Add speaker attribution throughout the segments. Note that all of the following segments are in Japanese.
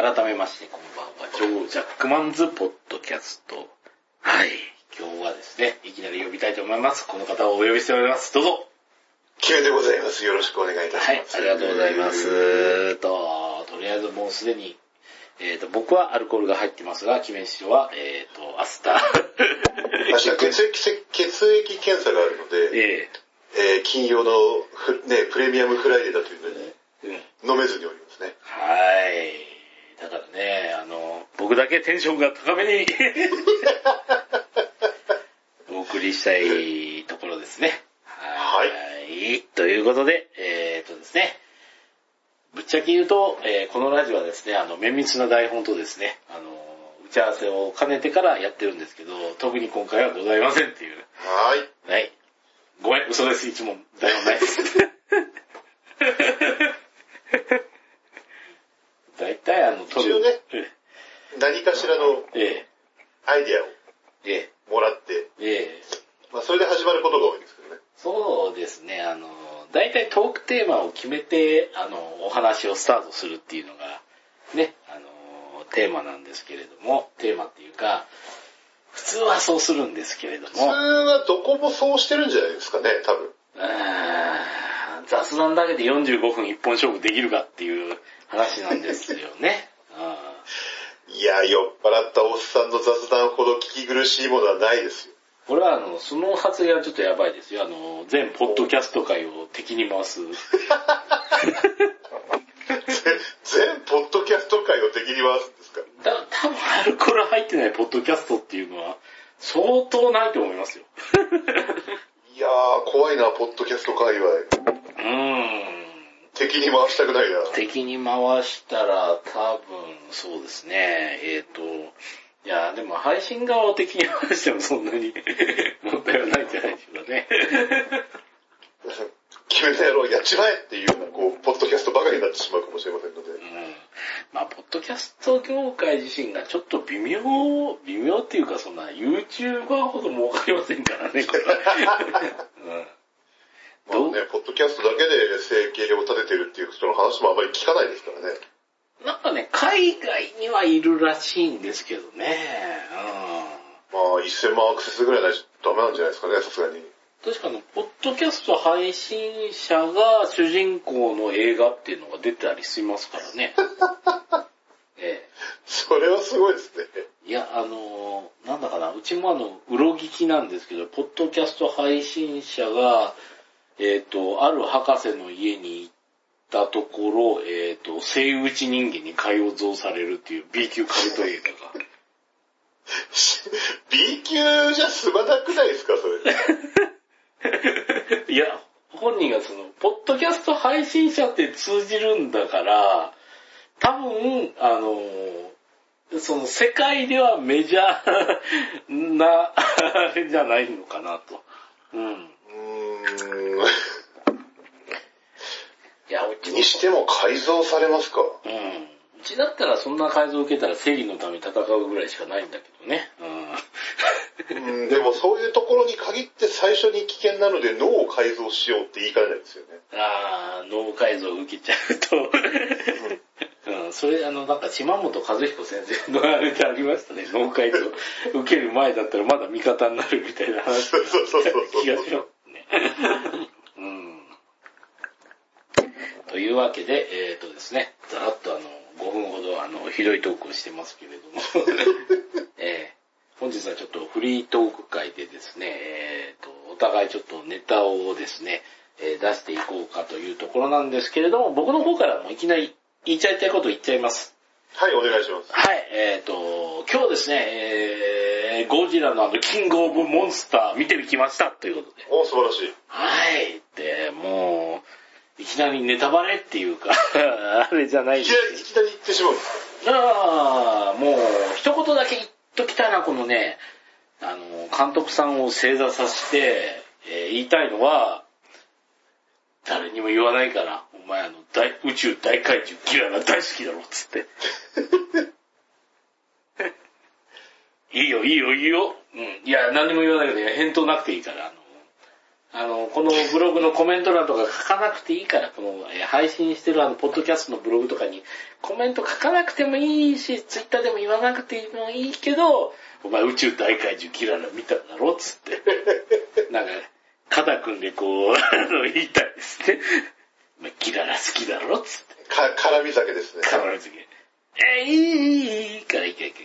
Speaker 1: 改めまして、こんばんは。ジョー・ジャックマンズ・ポッドキャスト。はい。今日はですね、いきなり呼びたいと思います。この方をお呼びしております。どうぞ。
Speaker 2: キムでございます。よろしくお願いいたします。
Speaker 1: はい、ありがとうございます。と、とりあえずもうすでに、えっ、と、僕はアルコールが入ってますが、キメン師匠は、えっ、と、アスター。
Speaker 2: 明日血液、血液検査があるので、
Speaker 1: え
Speaker 2: えー金曜のフね、プレミアムフライデーだというのに
Speaker 1: えうん。
Speaker 2: 飲めずにおりますね。
Speaker 1: はい。だからね、あの、僕だけテンションが高めに お送りしたいところですね。はい。い。ということで、えー、っとですね、ぶっちゃけ言うと、えーこのラジオはですね、あの、綿密な台本とですね、あの、打ち合わせを兼ねてからやってるんですけど、特に今回はございませんっていう。
Speaker 2: はーい。
Speaker 1: はい。ごめん、嘘です。一問台本ないです。大体あの、撮
Speaker 2: 一応ね
Speaker 1: え
Speaker 2: 何かしらの
Speaker 1: え、
Speaker 2: アイディアを
Speaker 1: ええ、
Speaker 2: もらって、
Speaker 1: ええ、
Speaker 2: まあそれで始まることが多いんですけどね。
Speaker 1: そうですね、あの、大体トークテーマを決めて、あの、お話をスタートするっていうのが、ね、あの、テーマなんですけれども、テーマっていうか、普通はそうするんですけれど
Speaker 2: 普通
Speaker 1: も、
Speaker 2: はどこもそうしてるんじゃないですかね、多分。
Speaker 1: 雑談だけで45分一本勝負できるかっていう話なんですよね。
Speaker 2: や、酔っ払ったおっさんの雑談ほど聞き苦しいものはないですよ。
Speaker 1: ーこれはあの、その発言はちょっとやばいですよ。あの、全ポッドキャスト界を敵に回す。
Speaker 2: 全ポッドキャスト界を敵に回すんですか？
Speaker 1: だ、多分アルコール入ってないポッドキャストっていうのは、相当ないと思いますよ。
Speaker 2: いやー、怖いな、ポッドキャスト界隈。
Speaker 1: うーん。
Speaker 2: 敵に回したくないな。
Speaker 1: 敵に回したら多分そうですね。えっ、と、いや、でも配信側を敵に回してもそんなに 問題はないんじゃないでしょうかね。
Speaker 2: 決めた野郎やっちまえっていうような、こう、ポッドキャストばかりになってしまうかもしれませんので。
Speaker 1: うん。まあ、ポッドキャスト業界自身がちょっと微妙、微妙っていうかそんな YouTuber ほど儲かりませんからね、これ。うん
Speaker 2: まあね、ポッドキャストだけで生計を立ててるっていう人の話もあまり聞かないですからね。
Speaker 1: なんかね、海外にはいるらしいんですけどね。
Speaker 2: まあ、1000万アクセスぐらいないとダメなんじゃないですかね、さすがに。
Speaker 1: うん。確かあの、ポッドキャスト配信者が主人公の映画っていうのが出たりしますからね。え
Speaker 2: それはすごいですね。
Speaker 1: え。いや、あのーなんだかな、うちもあの、うろ聞きなんですけど、ポッドキャスト配信者が、えっ、と、ある博士の家に行ったところ、えっ、と、生打ち人間に改造されるっていう B 級カルト映画が。
Speaker 2: B 級じゃ済まなくないですか、それ。
Speaker 1: いや、本人がその、ポッドキャスト配信者って通じるんだから、多分、あの、その世界ではメジャー な、あれじゃないのかなと。うん。
Speaker 2: うーん。
Speaker 1: いや、うち
Speaker 2: にしても改造されますか？
Speaker 1: うん。うちだったらそんな改造を受けたら正義のために戦うぐらいしかないんだけどね。うん。
Speaker 2: うん、でもそういうところに限って最初に危険なので脳を改造しようって言いかねないですよね。
Speaker 1: あー、脳改造を受けちゃうと。うん、それ、あの、なんか、島本和彦先生のあれでありましたね。脳改造受ける前だったらまだ味方になるみたいな話
Speaker 2: そうそうそうそう
Speaker 1: 気がしますね。うん。というわけで、えっ、とですね、ざらっとあの、5分ほどあの、ひどいトークをしてますけれども、えー本日はちょっとフリートーク会でですね、えーと、お互いちょっとネタをですね、えー出していこうかというところなんですけれども、僕の方からもいきなり言いちゃいたいこと言っちゃいます。
Speaker 2: はい、お願いします。
Speaker 1: はい、えっ、と、今日ですね、えー、ゴジラのあの、キングオブモンスター見てきましたということで。
Speaker 2: お素晴らしい。
Speaker 1: はい。で、もう、いきなりネタバレっていうか、あれじゃない
Speaker 2: いきなり、いきなり言ってしまうんですか
Speaker 1: ど。ああ、もう、一言だけ言っときたいな、このね、あの、監督さんを正座させて、えー言いたいのは、誰にも言わないから、お前あの、大宇宙大怪獣キララ大好きだろ、つって。いいよ、いいよ、いいよ。うん。いや、何にも言わないけど、返答なくていいから、あの、あの、このブログのコメント欄とか書かなくていいから、この、えー配信してるあの、ポッドキャストのブログとかにコメント書かなくてもいいし、ツイッターでも言わなくてもいいけど、お前宇宙大怪獣ギララ見たんだろ？つって。なんか、肩組んでこう、あの、言いたいですね。お前ギララ好きだろ？つって。
Speaker 2: か、絡み酒ですね。
Speaker 1: 必ず言うえー、いい、いい、いいからいいからいいか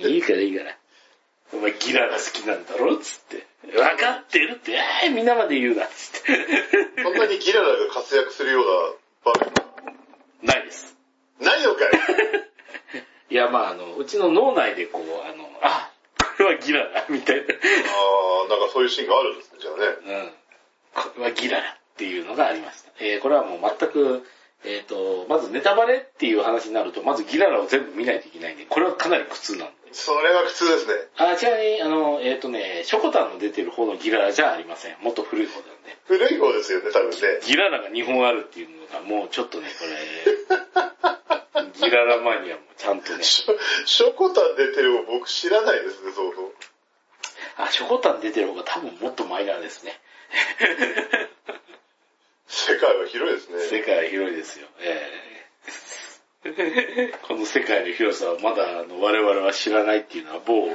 Speaker 1: ら。いいからいいから。お前ギラが好きなんだろつって。分かってるって、えー、みんなまで言うな、つって。
Speaker 2: こんなにギララが活躍するような場面、
Speaker 1: ないです。
Speaker 2: ないのかい
Speaker 1: いや、まああの、うちの脳内でこう、あの、あ、これはギラだ、みたいな。
Speaker 2: あー、なんかそういうシーンがあるんですね、じゃあね。
Speaker 1: うん。これはギラだっていうのがありました。えー、これはもう全く、えっ、と、まずネタバレっていう話になると、まずギララを全部見ないといけないんで、これはかなり苦痛なんで。
Speaker 2: それは苦痛ですね。
Speaker 1: あ、ちなみに、あの、えっ、とね、ショコタンの出てる方のギララじゃありません。もっと古い方なんで。
Speaker 2: 古い方ですよね、多分ね。
Speaker 1: ギララが2本あるっていうのが、もうちょっとね、これ、ギララマニアもちゃんとね、
Speaker 2: ショショコタン出てる方僕知らないですね、そうそう。
Speaker 1: あ、ショコタン出てる方が多分もっとマイナーですね。
Speaker 2: 世界は広いですね。
Speaker 1: 世界は広いですよ。ええ この世界の広さはまだあの我々は知らないっていうのは某、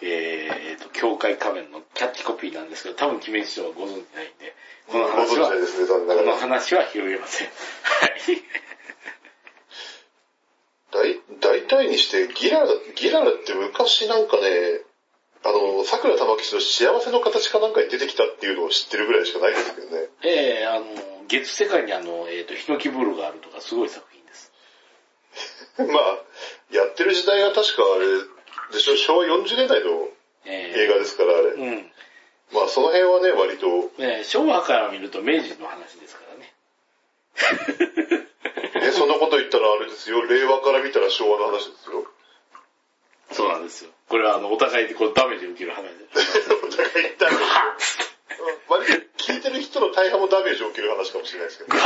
Speaker 1: えー、と、教会仮面のキャッチコピーなんですけど、多分決め人はご存知ないんで、この
Speaker 2: ご
Speaker 1: 話は、
Speaker 2: ね、
Speaker 1: この。話は広げません。はい。
Speaker 2: 大大体にして、ギララ、ギララって昔なんかね、あの、桜玉吉の幸せの形かなんかに出てきたっていうのを知ってるぐらいしかないですけどね。
Speaker 1: ええあの、月世界にあの、えっ、と、ヒノキブルがあるとかすごい作品。
Speaker 2: まあ、やってる時代は確かあれでしょ、昭和40年代の
Speaker 1: え
Speaker 2: 映画ですから、あれ。
Speaker 1: うん。
Speaker 2: まあ、その辺はね、割と、
Speaker 1: ええ昭和から見ると明治の話ですからね。
Speaker 2: ね、そんなこと言ったらあれですよ、令和から見たら昭和の話ですよ。
Speaker 1: そうなんですよ。これはあの、お互いでこうダメージを受ける話で。
Speaker 2: お互い言ったら、
Speaker 1: はっつって
Speaker 2: 割と聞いてる人の大半もダメージを受ける話かもしれないですけど、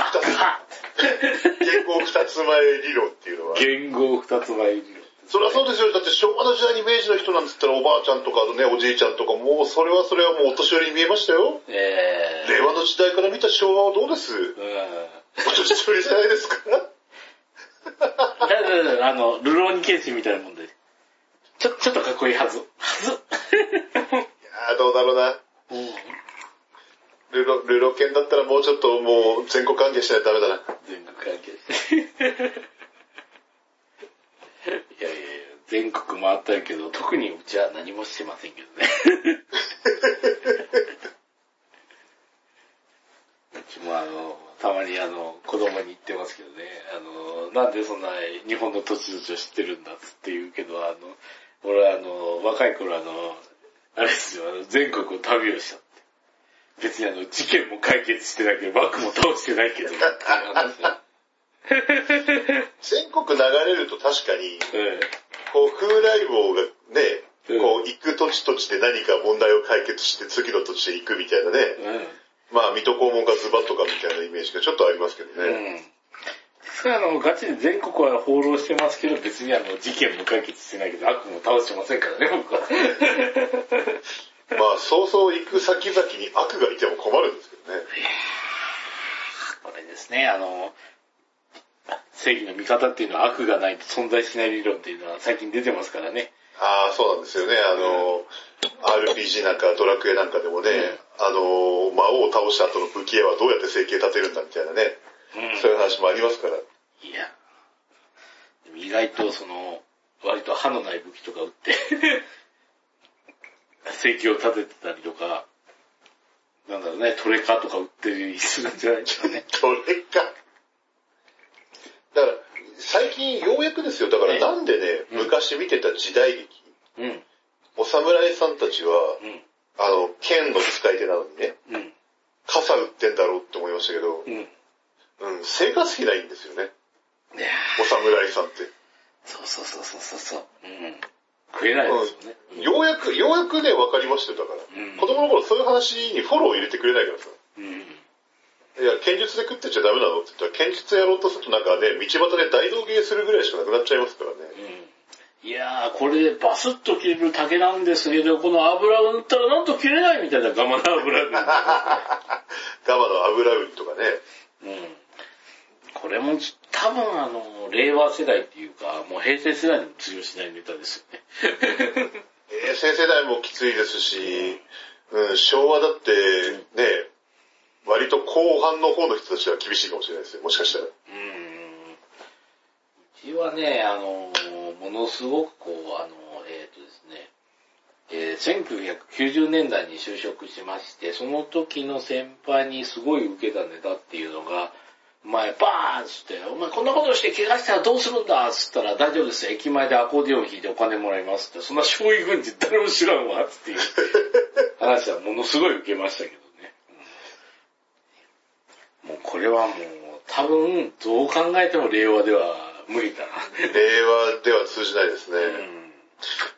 Speaker 2: 言語二つ前理論っていうのは。
Speaker 1: ッ言語二つ前理論。
Speaker 2: そりゃそうですよ。だって昭和の時代に明治の人なんつったらおばあちゃんとかね、おじいちゃんとかもうそれはそれはもうお年寄りに見えましたよ。
Speaker 1: え
Speaker 2: 令和の時代から見た昭和はどうです？
Speaker 1: ー、うん。
Speaker 2: お年寄りじゃないですか
Speaker 1: だだだあの、ルローニケンシンみたいなもんで。ちょ、ちょっとかっこいいはず。はず。
Speaker 2: いやーどうだろうな。
Speaker 1: うん
Speaker 2: ルロ、ルロケンだったらもうちょっともう全国関係しないとダメだな。
Speaker 1: 全国関係。いやいやいや、全国回ったけど、特にうちは何もしてませんけどね。うちもあの、たまにあの、子供に言ってますけどね、あの、なんでそんな日本の土地土地を知ってるんだっつって言うけど、あの、俺はあの、若い頃あの、あれですよ、あの全国を旅をした。別にあの、事件も解決してないけど、バッグも倒してないけど、
Speaker 2: 全国流れると確かに、
Speaker 1: え
Speaker 2: こう風来坊がね、
Speaker 1: うん
Speaker 2: こう行く土地土地で何か問題を解決して次の土地へ行くみたいなね。
Speaker 1: え
Speaker 2: まあ水戸黄門かズバッとかみたいなイメージがちょっとありますけどね。
Speaker 1: ん。ですからあの、ガチで全国は放浪してますけど、別にあの、事件も解決してないけど、悪も倒してませんからね、僕は。
Speaker 2: まあそうそう行く先々に悪がいても困るんですけどね。
Speaker 1: これですね、あの、正義の味方っていうのは悪がないと存在しない理論っていうのは最近出てますからね。
Speaker 2: ああ、そうなんですよね。あの、RPG なんかドラクエなんかでもね、あの、魔王を倒した後の武器屋はどうやって生計立てるんだみたいなね、
Speaker 1: うん。
Speaker 2: そういう話もありますから。
Speaker 1: いや。意外とその、割と歯のない武器とか撃って、生計を立ててたりとか、なんだろうね、トレカとか撃ってるりするんじゃないですかね。
Speaker 2: それか。だから、最近ようやくですよ。だから
Speaker 1: え
Speaker 2: なんでね、
Speaker 1: うん
Speaker 2: 昔見てた時代劇、
Speaker 1: うん。
Speaker 2: お侍さんたちは、
Speaker 1: うん。
Speaker 2: あの、剣の使い手なのにね、
Speaker 1: うん。
Speaker 2: 傘売ってんだろうって思いましたけど、
Speaker 1: うん。
Speaker 2: うん、生活費ないんですよね。お侍さんって。
Speaker 1: そうそうそうそうそうそう。うん。食えないですよね。うん
Speaker 2: ようやく、ようやくね、分かりましたよ、だから。
Speaker 1: うん
Speaker 2: 子供の頃そういう話にフォローを入れてくれないからさ。
Speaker 1: うん。
Speaker 2: いや、剣術で食ってちゃダメなのって言ったら、剣術やろうとするとなんかね、道端で大道芸するぐらいしかなくなっちゃいますからね。
Speaker 1: うん。いいやー、これでバスッと切れる竹なんですけど、この油を塗ったらなんと切れないみたいなガマの油で。
Speaker 2: ガマの油売りとかね。
Speaker 1: うん。これも多分あの、令和世代っていうか、もう平成世代にも通用しないネタですよね。
Speaker 2: 平成世代もきついですし、うん、昭和だってね、割と後半の方の人たちは厳しいかもしれないですよ、もしかしたら。
Speaker 1: うん。うちはね、あの、ものすごくこう、あの、えっ、とですね、えー1990年代に就職しまして、その時の先輩にすごい受けたネタっていうのが、前バーンっつって、お前こんなことして怪我したらどうするんだっつったら大丈夫です。駅前でアコーディオン弾いてお金もらいますって、そんな将棋軍人誰も知らんわっていう話はものすごい受けましたけどね。うんもうこれはもう多分どう考えても令和では無理だな。
Speaker 2: 令和では通じないですね。
Speaker 1: うん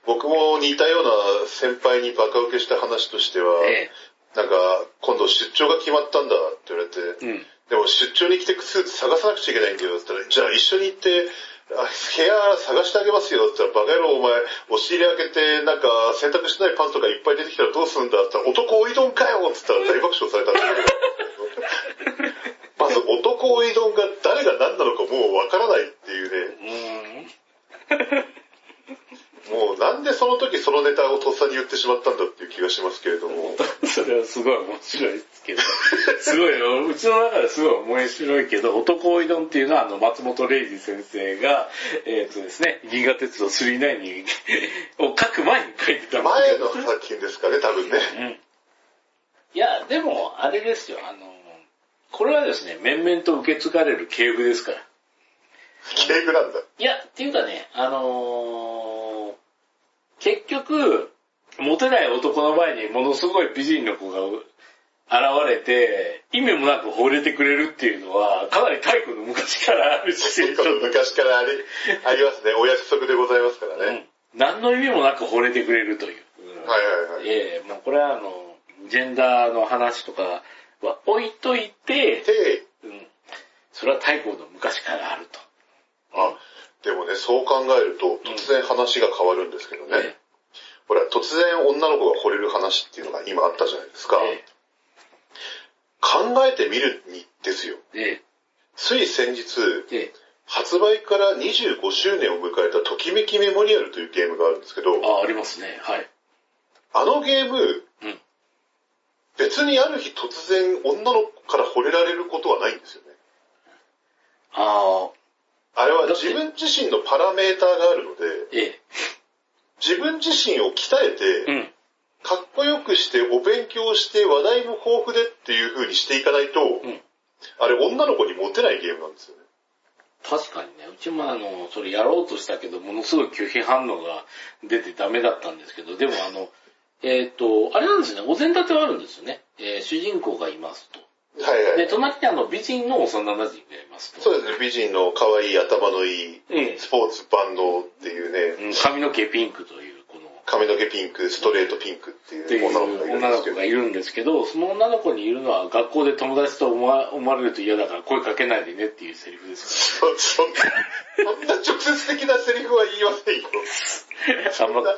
Speaker 2: 僕も似たような先輩にバカ受けした話としては、
Speaker 1: え
Speaker 2: なんか、今度出張が決まったんだって言われて、
Speaker 1: え。うん。
Speaker 2: でも出張に来てスーツ探さなくちゃいけないんだよって言ったら、じゃあ一緒に行って、部屋探してあげますよって言ったら、バカ野郎お前、押し入れ開けて、なんか洗濯してないパンツとかいっぱい出てきたらどうすんだって言ったら、男おいどんかよって言ったら大爆笑されたんだけど。まず男おいどんが誰が何なのかもうわからないっていうね。
Speaker 1: うん。
Speaker 2: もうなんでその時そのネタをとっさに言ってしまったんだっていう気がしますけれども。
Speaker 1: それはすごい面白いですけど、すごいよ、うちの中ですごい面白いけど、男おいどんっていうのはあの松本零士先生が、えっ、とですね、銀河鉄道39に、を書く前に書いてた
Speaker 2: 前の作品ですかね、多分ね。
Speaker 1: うん。いや、でも、あれですよ、あの、これはですね、面々と受け継がれる系譜ですから。
Speaker 2: 警具なんだ。
Speaker 1: いや、っていうかね、あのー結局、モテない男の前にものすごい美人の子が現れて、意味もなく惚れてくれるっていうのは、かなり太古の昔からあるし、
Speaker 2: 昔からありありますね。お約束でございますからね。
Speaker 1: うん何の意味もなく惚れてくれるという。うん
Speaker 2: はいはいはい。
Speaker 1: ええもうこれはあの、ジェンダーの話とかは置いといて、
Speaker 2: で、
Speaker 1: うん、それは太古の昔からあると。
Speaker 2: あ、でもね、そう考えると、突然話が変わるんですけどね。
Speaker 1: え
Speaker 2: ほら、突然女の子が惚れる話っていうのが今あったじゃないですか。
Speaker 1: え
Speaker 2: 考えてみるにですよ。
Speaker 1: ええ
Speaker 2: つい先日、
Speaker 1: ええ
Speaker 2: 発売から25周年を迎えたときめきメモリアルというゲームがあるんですけど、
Speaker 1: あ、ありますね。はい。
Speaker 2: あのゲーム、
Speaker 1: うん
Speaker 2: 別にある日突然女の子から惚れられることはないんですよね。
Speaker 1: ああ、
Speaker 2: あれは自分自身のパラメーターがあるので、
Speaker 1: え
Speaker 2: 自分自身を鍛えて、
Speaker 1: えうん。
Speaker 2: かっこよくして、お勉強して、話題も豊富でっていう風にしていかないと、
Speaker 1: ん
Speaker 2: あれ女の子にモテないゲームなんですよね。
Speaker 1: 確かにね、うちもあの、それやろうとしたけど、ものすごい拒否反応が出てダメだったんですけど、でもあの、えっ、と、あれなんですね、お膳立てはあるんですよね。えー主人公がいますと。で、
Speaker 2: はいはい。
Speaker 1: 隣にあの、美人の幼馴染がいますと。
Speaker 2: そうですね、美人の可愛い頭のいい、
Speaker 1: ええ
Speaker 2: スポーツ万能っていうね、
Speaker 1: うん髪の毛ピンクという、この、
Speaker 2: 髪の毛ピンク、ストレートピンクって
Speaker 1: いう
Speaker 2: 女の子がいるん
Speaker 1: 女
Speaker 2: ですけど
Speaker 1: の子がいるんですけど、その女の子にいるのは学校で友達と思われると嫌だから声かけないでねっていうセリフです
Speaker 2: そそんな、そんな直接的なセリフは言いませんよ。そんな、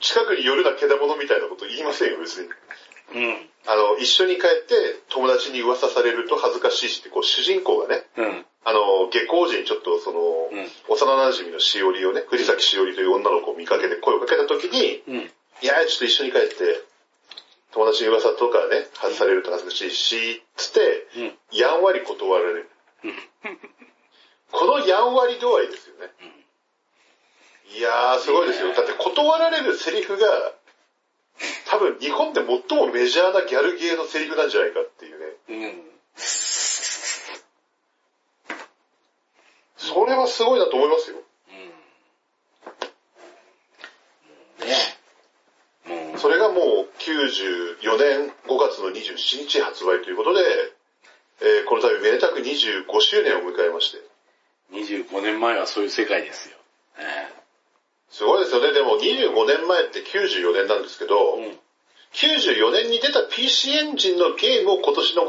Speaker 2: 近くに寄るなけだものみたいなこと言いませんよ、別に。
Speaker 1: うん。
Speaker 2: あの、一緒に帰って友達に噂されると恥ずかしいしって、こう主人公がね、
Speaker 1: うん。
Speaker 2: あの、下校時にちょっとその、
Speaker 1: うん
Speaker 2: 幼馴染のしおりをね、藤崎しおりという女の子を見かけて声をかけた時に、
Speaker 1: うん。
Speaker 2: いや、ちょっと一緒に帰って、友達に噂とかね、外されると恥ずかしいし、つって、
Speaker 1: うん。
Speaker 2: やんわり断られる。このやんわり度合いですよね。いやー、すごいですよ。だって断られるセリフが、多分日本で最もメジャーなギャルゲーのセリフなんじゃないかっていうね。
Speaker 1: うん。
Speaker 2: それはすごいなと思いますよ。
Speaker 1: うん。ねもう、
Speaker 2: それがもう94年5月の27日発売ということで、えーこの度めでたく25周年を迎えまして。
Speaker 1: 25年前はそういう世界ですよ。ね
Speaker 2: すごいですよね。でも25年前って94年なんですけど、
Speaker 1: うん。
Speaker 2: 94年に出た PC エンジンのゲームを今年の5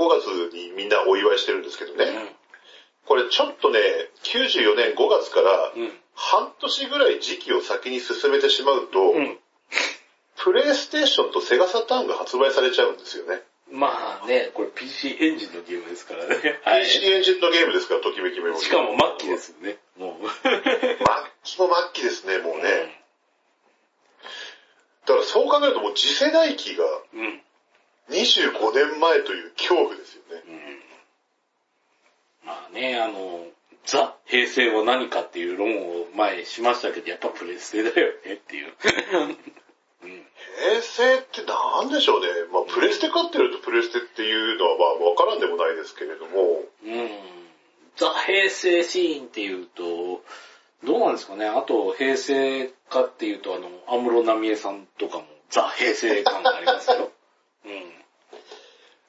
Speaker 2: 月にみんなお祝いしてるんですけどね。これちょっとね、94年5月から
Speaker 1: うん。
Speaker 2: 半年ぐらい時期を先に進めてしまうと、
Speaker 1: うん。
Speaker 2: プレイステーションとセガサターンが発売されちゃうんですよね。
Speaker 1: まあね、これ PC エンジンのゲームですからね。
Speaker 2: PC エンジンのゲームですか？ら、ときめきメモリー。
Speaker 1: しかも末期で。すよね。もう。
Speaker 2: 末期も末期ですね、もうね。だからそう考えるともう次世代機が
Speaker 1: うん。うん。
Speaker 2: 25年前という恐怖ですよね。
Speaker 1: まあね、あの、ザ・平成は何かっていう論を前しましたけど、やっぱプレステだよねっていう。うん。
Speaker 2: 平成ってなんでしょうね。まあ、プレステ買ってるとプレステっていうのはまあわからんでもないですけれども、
Speaker 1: うん。ザ・平成シーンっていうと、どうなんですかね。あと、平成かっていうと、あの、安室奈美恵さんとかもザ・平成感がありますよ。うん。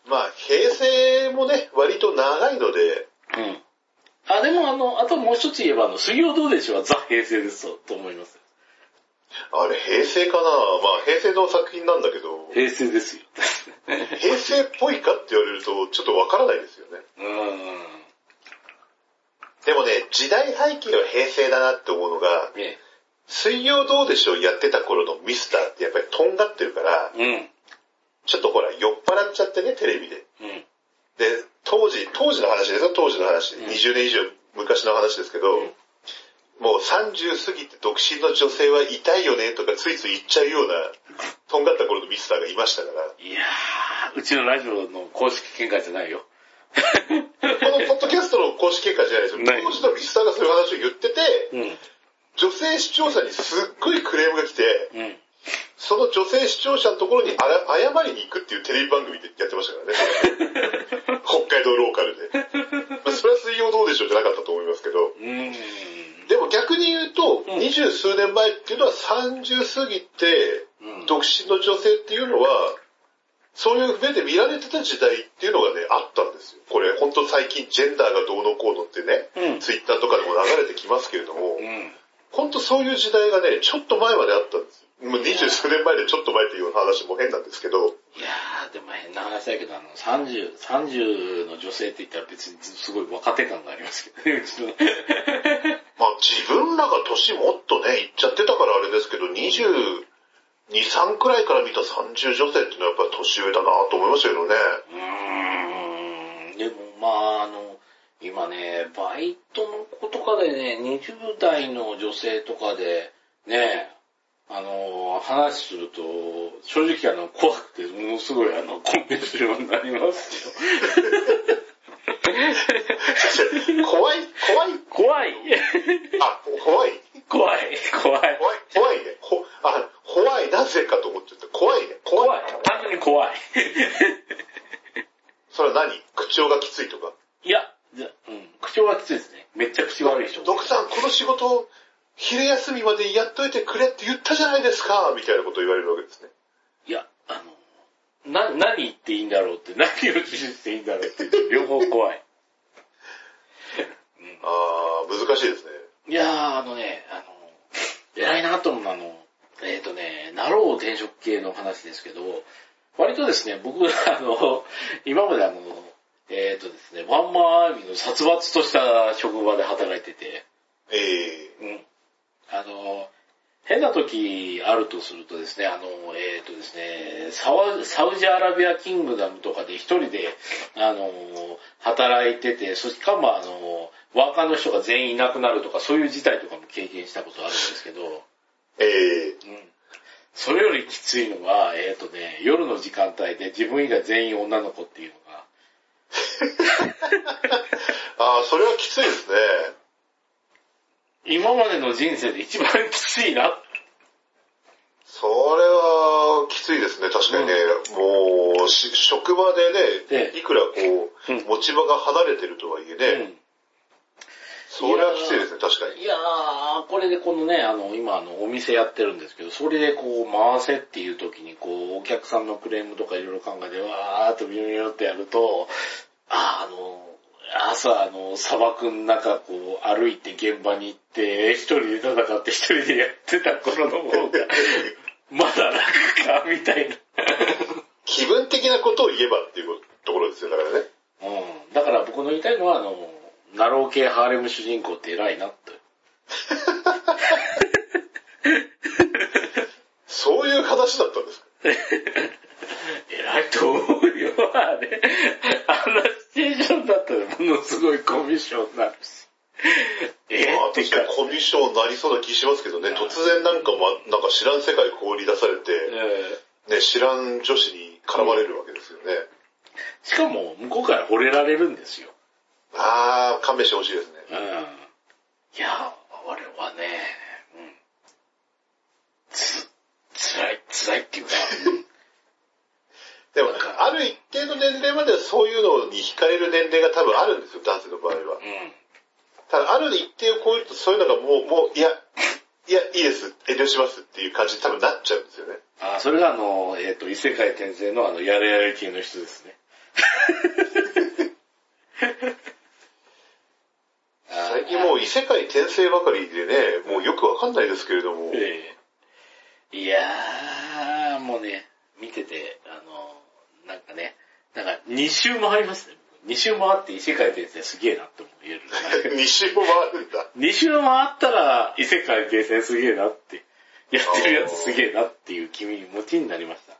Speaker 2: まあ、平成もね、割と長いので、
Speaker 1: うん。あ、でもあの、あともう一つ言えば、あの、水曜どうでしょうはザ・平成ですと思います。
Speaker 2: あれ平成かな？まあ、平成の作品なんだけど、
Speaker 1: 平成ですよ。
Speaker 2: 平成っぽいかって言われるとちょっとわからないですよね。
Speaker 1: うん。
Speaker 2: でもね、時代背景は平成だなって思うのが、
Speaker 1: ね
Speaker 2: 水曜どうでしょうやってた頃のミスターってやっぱりとんがってるから、
Speaker 1: うん。
Speaker 2: ちょっとほら、酔っ払っちゃってね、テレビで。
Speaker 1: うん。
Speaker 2: で、当時、当時の話ですよ、当時の話。
Speaker 1: うん
Speaker 2: 20年以上昔の話ですけど、
Speaker 1: うん
Speaker 2: もう30過ぎて独身の女性は痛いよねとかついつい言っちゃうような、とんがった頃のミスターがいましたから、
Speaker 1: いやー、うちのラジオの公式見解じゃないよ。
Speaker 2: このポッドキャストの公式見解じゃないですよ。当時のミスターがそういう話を言ってて、
Speaker 1: うん。
Speaker 2: 女性視聴者にすっごいクレームが来て、
Speaker 1: うん。
Speaker 2: その女性視聴者のところにあら謝りに行くっていうテレビ番組でやってましたからね。北海道ローカルで。まあそれは水曜どうでしょうじゃなかったと思いますけど。
Speaker 1: うん。
Speaker 2: 逆に言うと、
Speaker 1: うん
Speaker 2: 二十数年前っていうのは30過ぎて、
Speaker 1: うん。
Speaker 2: 独身の女性っていうのは、そういう目で見られてた時代っていうのがね、あったんですよ。これ、本当最近ジェンダーがどうのこうのってね、
Speaker 1: うん。
Speaker 2: ツイッターとかでも流れてきますけれども、
Speaker 1: うん。
Speaker 2: 本当そういう時代がね、ちょっと前まであったんですよ。もう二十数年前でちょっと前っていう話も変なんですけど、
Speaker 1: いやー、でも変な話だけど、あの、30、30の女性って言ったら別にすごい若手感がありますけどね、うちの。
Speaker 2: まあ自分らが年もっとね、いっちゃってたからあれですけど、22、3くらいから見た30女性っていうのはやっぱり年上だなと思いましたけどね。
Speaker 1: うーん。でも、まあ、あの、今ね、バイトの子とかでね、20代の女性とかで、ね、あの、話すると、正直あの、怖くて、ものすごいあの、コンペするようになりますよ。
Speaker 2: 怖い、怖い、
Speaker 1: 怖い
Speaker 2: あ、怖い、
Speaker 1: 怖い怖い
Speaker 2: 怖い、怖いね。ほ、あ、怖い、なぜかと思っちゃった。怖いね。怖い。
Speaker 1: 怖い単純に怖い。
Speaker 2: それは何？口調がきついとか？
Speaker 1: いや、うん、口調がきついですね。めっちゃ口悪い人。
Speaker 2: ドクさん、この仕事、昼休みまでやっといてくれって言ったじゃないですかみたいなことを言われるわけですね。
Speaker 1: いや、あの、な、何言っていいんだろうって、何を指示していいんだろうって、両方怖い。
Speaker 2: あー、難しいですね。
Speaker 1: いやー、あのね、あの、偉いなと思うのは、あの、えっ、とね、なろう転職系の話ですけど、割とですね、僕、あの、今まであの、えっ、とですね、ワンマンアーミーの殺伐とした職場で働いてて、
Speaker 2: えー、
Speaker 1: うん。あの、変な時あるとするとですね、あの、えっ、とですね、サワサウジアラビアキングダムとかで一人で、あの、働いてて、そしかもあの、ワーカーの人が全員いなくなるとか、そういう事態とかも経験したことあるんですけど、
Speaker 2: えー、
Speaker 1: うん。それよりきついのが、えっ、とね、夜の時間帯で自分以外全員女の子っていうのが、
Speaker 2: あー、それはきついですね。
Speaker 1: 今までの人生で一番きついな。
Speaker 2: それはきついですね、確かにね。もう、し職場でね、
Speaker 1: ええ
Speaker 2: いくらこう、
Speaker 1: うん
Speaker 2: 持ち場が離れてるとはいえね、
Speaker 1: うん
Speaker 2: それはきついですね、確かに。
Speaker 1: いやー、これでこのね、あの、今あの、お店やってるんですけど、それでこう、回せっていう時に、こう、お客さんのクレームとかいろいろ考えて、わーっとビューってやると、あー、あの、朝、あの、砂漠の中、こう、歩いて現場に行って、一人で戦って一人でやってた頃の方が、まだ楽か、みたいな。
Speaker 2: 気分的なことを言えばっていうところですよ、だからね。
Speaker 1: うん。だから僕の言いたいのは、あの、ナロー系ハーレム主人公って偉いなって。
Speaker 2: そういう話だったんですか
Speaker 1: 偉いと思うよ、あれ。あんなシチュエーションだったらものすごいコミッションになるし。え
Speaker 2: まあ、
Speaker 1: ってか
Speaker 2: 確かに、コミッションになりそうな気しますけどね、突然なんか、ま、なんか知らん世界放り出されて、
Speaker 1: え
Speaker 2: ね、知らん女子に絡まれるわけですよね。
Speaker 1: ーしかも、向こうから惚れられるんですよ。
Speaker 2: あー、勘弁してほしいですね。
Speaker 1: うん。いや、俺はね、うん。つ、辛い、辛いっていうか、う ん
Speaker 2: でも
Speaker 1: なんか、
Speaker 2: ある一定の年齢まではそういうのに惹かれる年齢が多分あるんですよ、男性の場合は。
Speaker 1: うん。
Speaker 2: ただ、ある一定を超えるとそういうのがもう、もう、いや、いや、いいです、遠慮しますっていう感じに多分なっちゃうんですよね。
Speaker 1: あ、それがあの、えっ、と、異世界転生のあの、やれやれ系の人ですね。
Speaker 2: 最近もう異世界転生ばかりでね、もうよくわかんないですけれども、
Speaker 1: ええいやー、もうね、見てて、あの、なんかね、なんか2周回りますね。2周回って異世界転生すげえなって思える。
Speaker 2: 2周も回るんだ。
Speaker 1: 2周回ったら異世界転生すげえなって、やってるやつすげえなっていう気持ちになりました。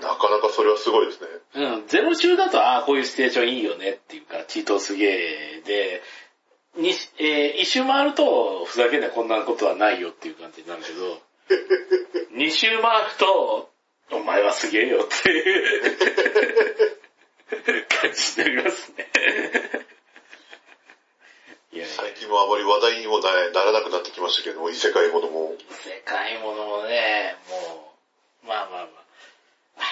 Speaker 2: なかなかそれはすごいですね。
Speaker 1: うん。うん、ゼロ周だと、ああ、こういうステーションいいよねっていうか、チートすげえで、に、えー一周回ると、ふざけんなこんなことはないよっていう感じになるけど、二周回ると、お前はすげえよっていう感じになりますね。いやいや、
Speaker 2: 最近もあまり話題にもなならなくなってきましたけども、異世界ものも。
Speaker 1: 世界ものもね、もう、まあまあまあ、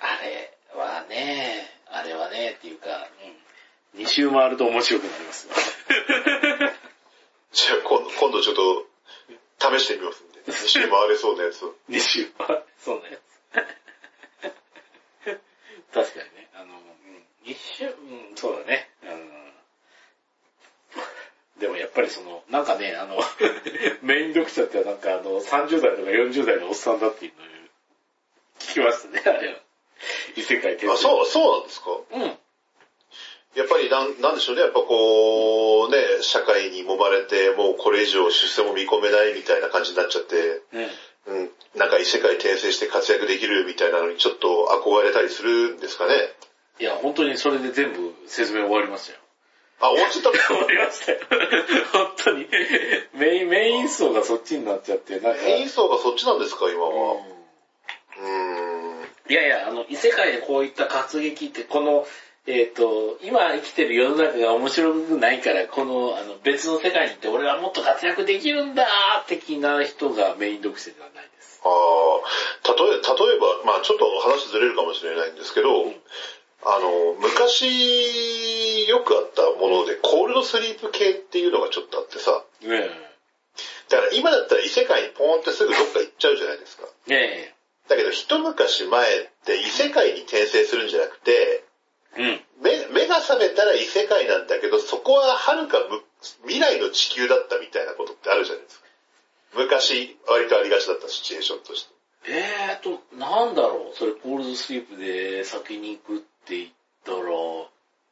Speaker 1: あれ、はね、あれはね、っていうか、うん。二周回ると面白くなりますよ。
Speaker 2: じゃあ今度、今度ちょっと、試してみますんで。2周回れそうなやつを。
Speaker 1: 二周回る、そうね。確かにね、あの、うん、一周、うん、そうだね。あのでもやっぱりその、なんかね、あの、メイン読者ってなんかあの、30代とか40代のおっさんだっていうのを聞きましたね、あれは。異世界。
Speaker 2: あ、そう、そうなんですか？
Speaker 1: うん。
Speaker 2: やっぱりなん、なんでしょうね。やっぱこう、ね、社会に揉まれて、もうこれ以上出世も見込めないみたいな感じになっちゃって、
Speaker 1: うん。
Speaker 2: うん、なんか異世界転生して活躍できるみたいなのにちょっと憧れたりするんですかね？
Speaker 1: いや、本当にそれで全部説明終わりましたよ。
Speaker 2: あ、終わっちゃった
Speaker 1: 終わりましたよ。本当に。メイン、メイン層がそっちになっちゃって、なんか。
Speaker 2: メイン層がそっちなんですか、今は。
Speaker 1: うん
Speaker 2: うーん。
Speaker 1: いやいや、あの、異世界でこういった活劇って、この、えっ、と、今生きてる世の中が面白くないから、この、あの、別の世界に行って俺はもっと活躍できるんだ的な人がメイン読者ではないです。
Speaker 2: ああ、例え、例えば、まあちょっと話ずれるかもしれないんですけど、
Speaker 1: ん
Speaker 2: あの、昔よくあったもので、コールドスリープ系っていうのがちょっとあってさ、
Speaker 1: ね
Speaker 2: だから今だったら異世界にポーンってすぐどっか行っちゃうじゃないですか。
Speaker 1: え。ね
Speaker 2: だけど一昔前って異世界に転生するんじゃなくて、
Speaker 1: え。うん。
Speaker 2: 目目が覚めたら異世界なんだけど、そこは遥かむ未来の地球だったみたいなことってあるじゃないですか。昔、割とありがちだったシチュエーションとして。
Speaker 1: えーと、なんだろう、それ、コールドスリープで先に行くって言ったら、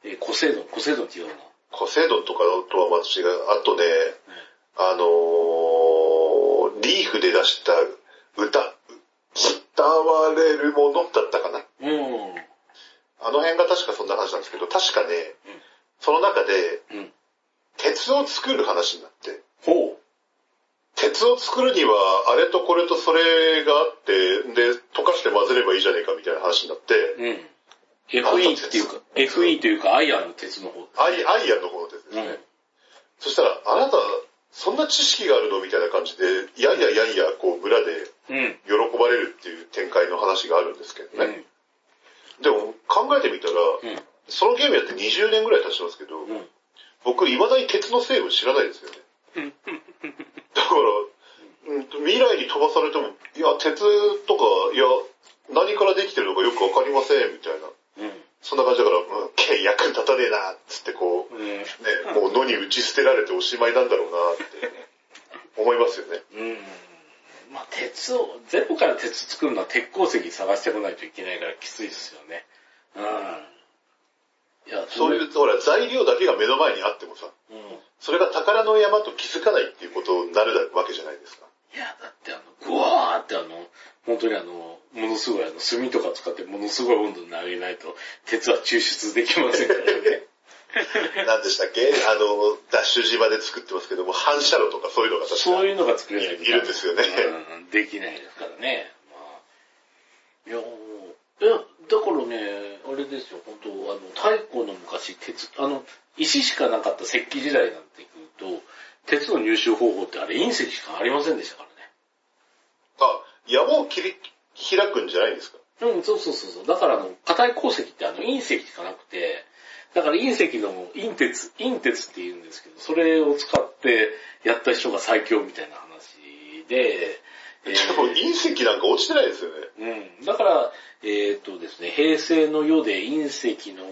Speaker 1: えー、コセドン、コセドン違うな。
Speaker 2: コセドンとかとはまた違う。あとね、あのー、リーフで出した歌、歌われるものだったかな。
Speaker 1: うん。
Speaker 2: あの辺が確かそんな話なんですけど、確かね、
Speaker 1: うん
Speaker 2: その中で
Speaker 1: うん。
Speaker 2: 鉄を作る話になって、
Speaker 1: ほ
Speaker 2: 鉄を作るにはあれとこれとそれがあって、で、溶かして混ぜればいいじゃねえかみたいな話になって、
Speaker 1: う。うん。FE っていうか、FE というか、アイアンの鉄の方。
Speaker 2: アイアイアンの方の鉄ですね。
Speaker 1: うん
Speaker 2: そしたら、あなた、そんな知識があるのみたいな感じで、やんややんや、こう、村で
Speaker 1: うん。
Speaker 2: 喜ばれるっていう展開の話があるんですけどね。考えてみたら、
Speaker 1: うん。
Speaker 2: そのゲームやって20年ぐらい経ちますけど、
Speaker 1: うん。
Speaker 2: 僕、未だに鉄の成分知らないですよね。だから、うん、未来に飛ばされても、いや、鉄とか、いや、何からできてるのかよくわかりません、みたいな。
Speaker 1: うん。
Speaker 2: そんな感じだから、うん、け役に立たねえな、つってこう、
Speaker 1: うん。
Speaker 2: ね、もう野に打ち捨てられておしまいなんだろうな、って思いますよね。
Speaker 1: うん。まあ、鉄を、ゼロから鉄作るのは鉄鉱石探してこないといけないからきついですよね。うん。いや、
Speaker 2: そういう、ほら、材料だけが目の前にあってもさ、
Speaker 1: うん。
Speaker 2: それが宝の山と気づかないっていうことになるわけじゃないですか。
Speaker 1: いや、だってあの、ぐわーってあの、本当にあの、ものすごいあの、炭とか使ってものすごい温度に上げないと、鉄は抽出できませんからね。
Speaker 2: 何でしたっけ？あの、ダッシュ島で作ってますけども、反射炉とかそういうのが確か
Speaker 1: そういうのが作れないと
Speaker 2: いるんですよね
Speaker 1: うん、できないですからね。まあ、いや、いや、だからね、あれですよ、本当あの、太古の昔、鉄、あの、石しかなかった石器時代なんて言うと、鉄の入手方法ってあれ隕石しかありませんでしたからね。
Speaker 2: あ、山を切り開くんじゃないんですか？
Speaker 1: うん、そうそうそうそう。だからあの、硬い鉱石ってあの隕石しかなくて、だから隕石の隕鉄、隕鉄って言うんですけど、それを使ってやった人が最強みたいな話で、えー
Speaker 2: でも隕石なんか落ちてないですよね。
Speaker 1: うん。だから、えっ、とですね、平成の世で隕石の、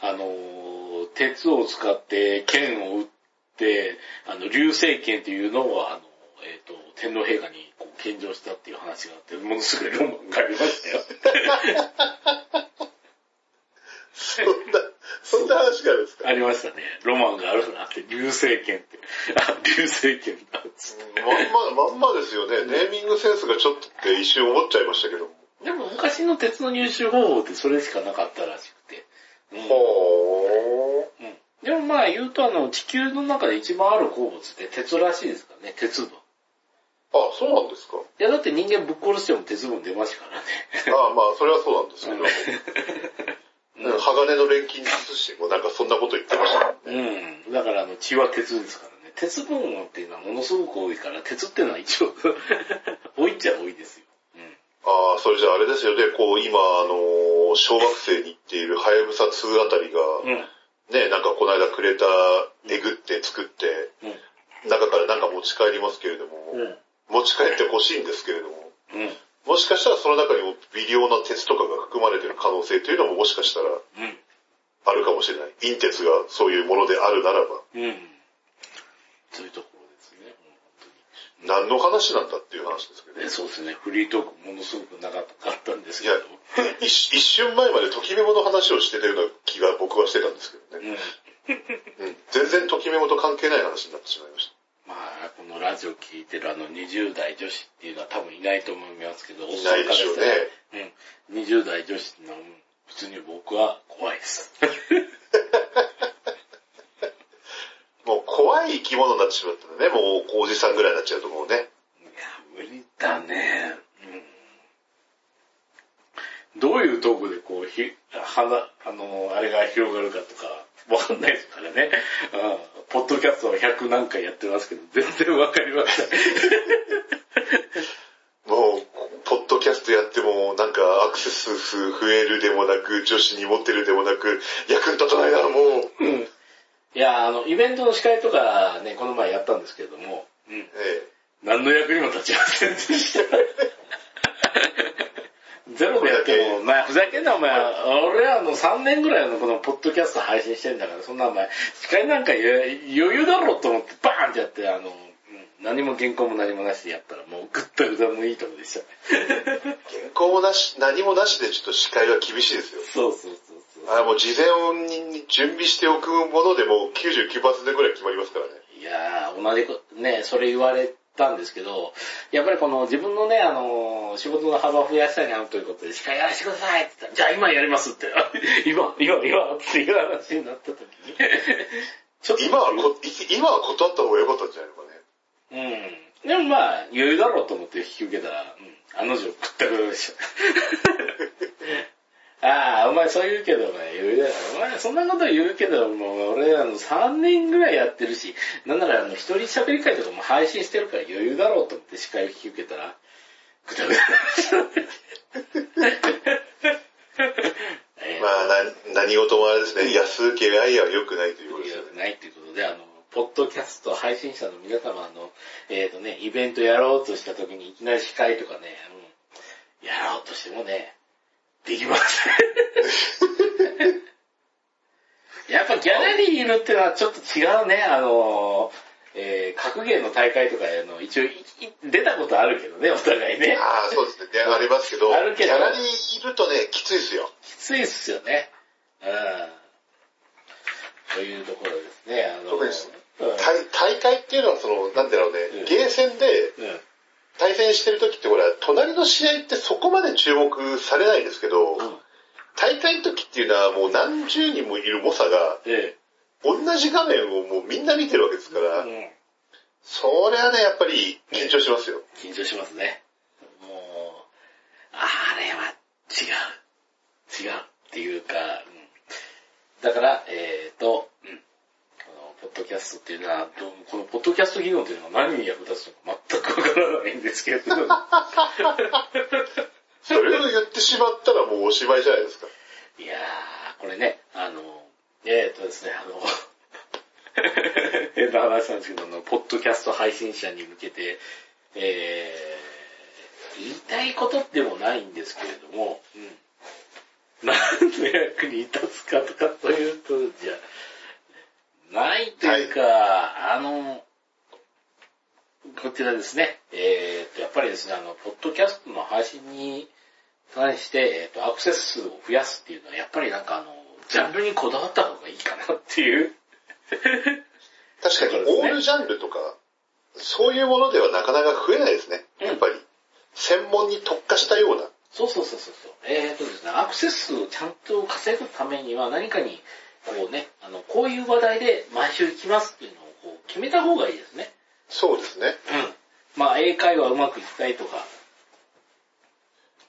Speaker 1: あのー鉄を使って剣を撃って、あの、流星剣っていうのを、あの、えっ、と、天皇陛下にこう献上したっていう話があって、ものすごいロマンがありましたよ。
Speaker 2: そんな、そんな話があるんですか？
Speaker 1: ありましたね。ロマンがあるなって、流星剣って。あ、流星剣だっつって。
Speaker 2: まんま、まんまですよね。ネーミングセンスがちょっとって一瞬思っちゃいましたけども。
Speaker 1: でも昔の鉄の入手方法ってそれしかなかったらしくて。うん
Speaker 2: ほー。
Speaker 1: うんでもまあ言うとあの地球の中で一番ある鉱物って鉄らしいですからね、鉄分。い
Speaker 2: あ、そうなんですか？
Speaker 1: やだって人間ぶっ殺しても鉄分出ますからね。
Speaker 2: あまあ、それはそうなんですけど。
Speaker 1: うん
Speaker 2: 鋼の錬金術師もなんかそんなこと言ってましたね。
Speaker 1: うん。だからあの血は鉄ですからね。鉄分っていうのはものすごく多いから、鉄っていうのは一応 多いっちゃ多いですよ。
Speaker 2: ああ、それじゃああれですよね、こう今、あの、小惑星に行っているハヤブサ2あたりが、
Speaker 1: うん。うん。
Speaker 2: ね、なんかこの間クレーターえぐって作って、中からなんか持ち帰りますけれども、
Speaker 1: うん。
Speaker 2: 持ち帰ってほしいんですけれども、
Speaker 1: うん。
Speaker 2: もしかしたらその中にも微量な鉄とかが含まれている可能性というのももしかしたら
Speaker 1: うん。
Speaker 2: あるかもしれない。陰鉄がそういうものであるならば、
Speaker 1: うん。そういうところですね。
Speaker 2: 何の話なんだっていう話ですけどね
Speaker 1: ね。そうですね。フリートークものすごく長かったんですけ
Speaker 2: いや
Speaker 1: ど。、
Speaker 2: 一一瞬前までときメモの話をしてたような気が僕はしてたんですけどね。
Speaker 1: うん。
Speaker 2: うん、全然ときメモと関係ない話になってしまいました。
Speaker 1: のラジオ聞いてるあの20代女子っていうのは多分いないと思いますけど、
Speaker 2: いないでしょうね。
Speaker 1: うん。20代女子の、普通に僕は怖いです。
Speaker 2: もう怖い生き物になってしまったらね、もうおじさんぐらいになっちゃうともうね。
Speaker 1: いや、無理だね。うん。どういうトークでこう、ひ、花、あの、あれが広がるかとか、わかんないですからね。うん。ポッドキャストは100何回やってますけど、全然わかりません。
Speaker 2: もう、ポッドキャストやっても、なんかアクセス数増えるでもなく、女子に持ってるでもなく、役に立たないならもう、
Speaker 1: うん。いや、あの、イベントの司会とかね、この前やったんですけれども、うん。
Speaker 2: ええ、
Speaker 1: 何の役にも立ちませんでした。ゼロでやっても、まあ、ふざけんなお前、俺らの3年ぐらいのこのポッドキャスト配信してんだから、そんなお前、司会なんか余裕だろと思ってバーンってやって、あの、うん何も原稿も何もなしでやったら、もうグッタグタもいいとこでした。
Speaker 2: 原稿もなし、何もなしでちょっと司会は厳しいですよ。
Speaker 1: そうそうそうそう。
Speaker 2: あもう事前に準備しておくものでも99%ぐらい決まりますからね。
Speaker 1: いやー、同じこ、ね、それ言われたんですけど、やっぱりこの自分のね、あのー仕事の幅を増やしたいなということで、司会やらせてくださいって言ったら、じゃあ今やりますって、あ 今、今、今っていう話になった時に、ちょっと、
Speaker 2: 今はこ、い今は断った方が良かったんじゃないのかね。
Speaker 1: うん。でもまあ、余裕だろうと思って引き受けたら、うん、あの女食ったくらいでした。ああ、お前そう言うけど、お前余裕だよ。お前そんなこと言うけど、もう俺あの3年ぐらいやってるし、なんならあの一人喋り会とかも配信してるから余裕だろうと思って司会を引き受けたら、ぐだぐだえー
Speaker 2: まあ、な何事もあれですね、安請け合いは良くないということですよね。
Speaker 1: ないということで、あの、ポッドキャスト配信者の皆様の、えっ、とね、イベントやろうとした時にいきなり司会とかね、うん、やろうとしてもね、できません。やっぱギャラリーいるってのはちょっと違うね、あの、えー、格ゲーの大会とかあの、一応出たことあるけどね、お互いね。
Speaker 2: ああ、そうですね。でありますけど、
Speaker 1: あるけど
Speaker 2: ギャラリーいるとね、きついですよ。
Speaker 1: きついっすよね。うん。というところですね。あの
Speaker 2: 特に
Speaker 1: うん
Speaker 2: 大大会っていうのはその、なんだろうね、
Speaker 1: うん
Speaker 2: ゲーセンで
Speaker 1: うん
Speaker 2: 対戦してる時ってほら、隣の試合ってそこまで注目されないですけど、
Speaker 1: うん
Speaker 2: 大会の時っていうのはもう何十人もいる猛者が、
Speaker 1: え
Speaker 2: 同じ画面をもうみんな見てるわけですから、
Speaker 1: えうん
Speaker 2: それはね、やっぱり緊張しますよ。
Speaker 1: 緊張しますね。もう、あれは違う。違うっていうか、うんだから、えっ、と、うん。この、ポッドキャストっていうのは、このポッドキャスト技能っていうのが何に役立つのか全くわからないんですけれど。
Speaker 2: それを言ってしまったらもうおしまいじゃないですか。
Speaker 1: いやー、これね、あの、えっ、とですね、あの、変な話なんですけど、あの、ポッドキャスト配信者に向けて、えー、言いたいことでもないんですけれども、うん。何の役に立つかとかというと、じゃないというか、あの、こちらですね、ですね、あの、ポッドキャストの配信に対して、えーと、アクセス数を増やすっていうのは、やっぱりなんかあの、ジャンルにこだわった方がいいかなっていう。
Speaker 2: 確かに、オールジャンルとか、そういうものではなかなか増えないですね。
Speaker 1: うん
Speaker 2: やっぱり。専門に特化したような。
Speaker 1: そうそうそうそうそう。えーとですね、アクセス数をちゃんと稼ぐためには何かに、こうね、あの、こういう話題で毎週行きますっていうのをこう決めた方がいいですね。
Speaker 2: そうですね。
Speaker 1: うん。まあ、英会話うまくいきたいとか、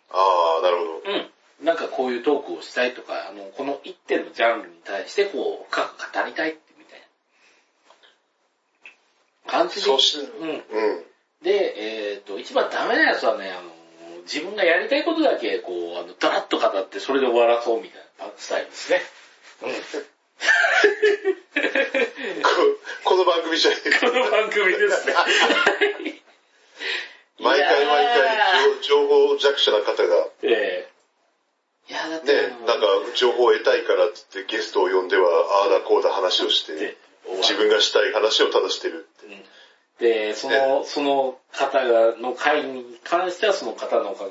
Speaker 2: ああ、なるほど。
Speaker 1: うん。なんかこういうトークをしたいとか、あの、この一点のジャンルに対してこう、深く語りたいみたいな感じで。
Speaker 2: そうし、
Speaker 1: うん。
Speaker 2: うん。
Speaker 1: で、えっ、と、一番ダメなやつはね、あの、自分がやりたいことだけ、こう、あの、ダラッと語って、それで終わらそうみたいなスタイルですね。うん。
Speaker 2: ここの番組じゃない。
Speaker 1: この番組ですね。
Speaker 2: 毎回毎回情報弱者な方が、
Speaker 1: ーえ。えいや、だって、
Speaker 2: ね、なんか情報を得たいからって言ってゲストを呼んでは、ああだこうだ話をして
Speaker 1: で、
Speaker 2: 自分がしたい話をただしてるって。
Speaker 1: うん。で、その、その方が、の会に関してはその方の方、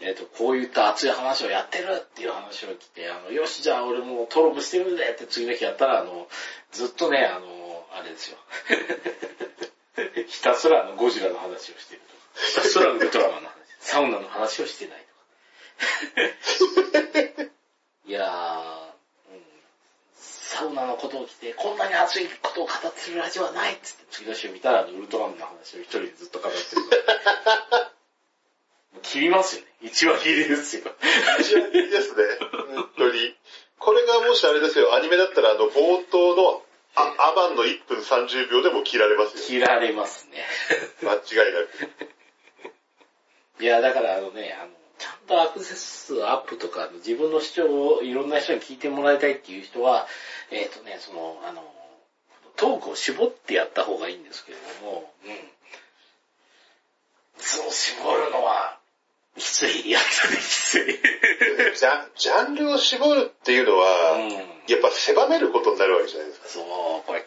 Speaker 1: えっ、と、こういった熱い話をやってるっていう話を聞いて、あの、よし、じゃあ俺も登録してるぜって次の日やったら、あの、ずっとね、あの、あれですよ。ひたすらあのゴジラの話をしてると。か、ひたすらウルトラマンの話、サウナの話をしてないとか。いやー、うん、サウナのことを聞いて、こんなに熱いことを語ってるラジオはないっつって、次の週見たら、ウルトラマンの話を一人でずっと語ってるから。もう切りますよね。一話切りですよ。
Speaker 2: 一番いいですね。本当に。これがもしあれですよ、アニメだったらあの冒頭のあアバンの1分30秒でも切られますよ。
Speaker 1: 切られますね。
Speaker 2: 間違いなく。
Speaker 1: いや、だからあのね、あの、ちゃんとアクセス数アップとか、自分の主張をいろんな人に聞いてもらいたいっていう人は、えっ、とね、その、あの、トークを絞ってやった方がいいんですけれども、うん。そう絞るのは、きつい。やったね、きつい。
Speaker 2: ジャンジャンルを絞るっていうのは、
Speaker 1: うん。
Speaker 2: やっぱ狭めることになるわけじゃないですか。
Speaker 1: そう、これ。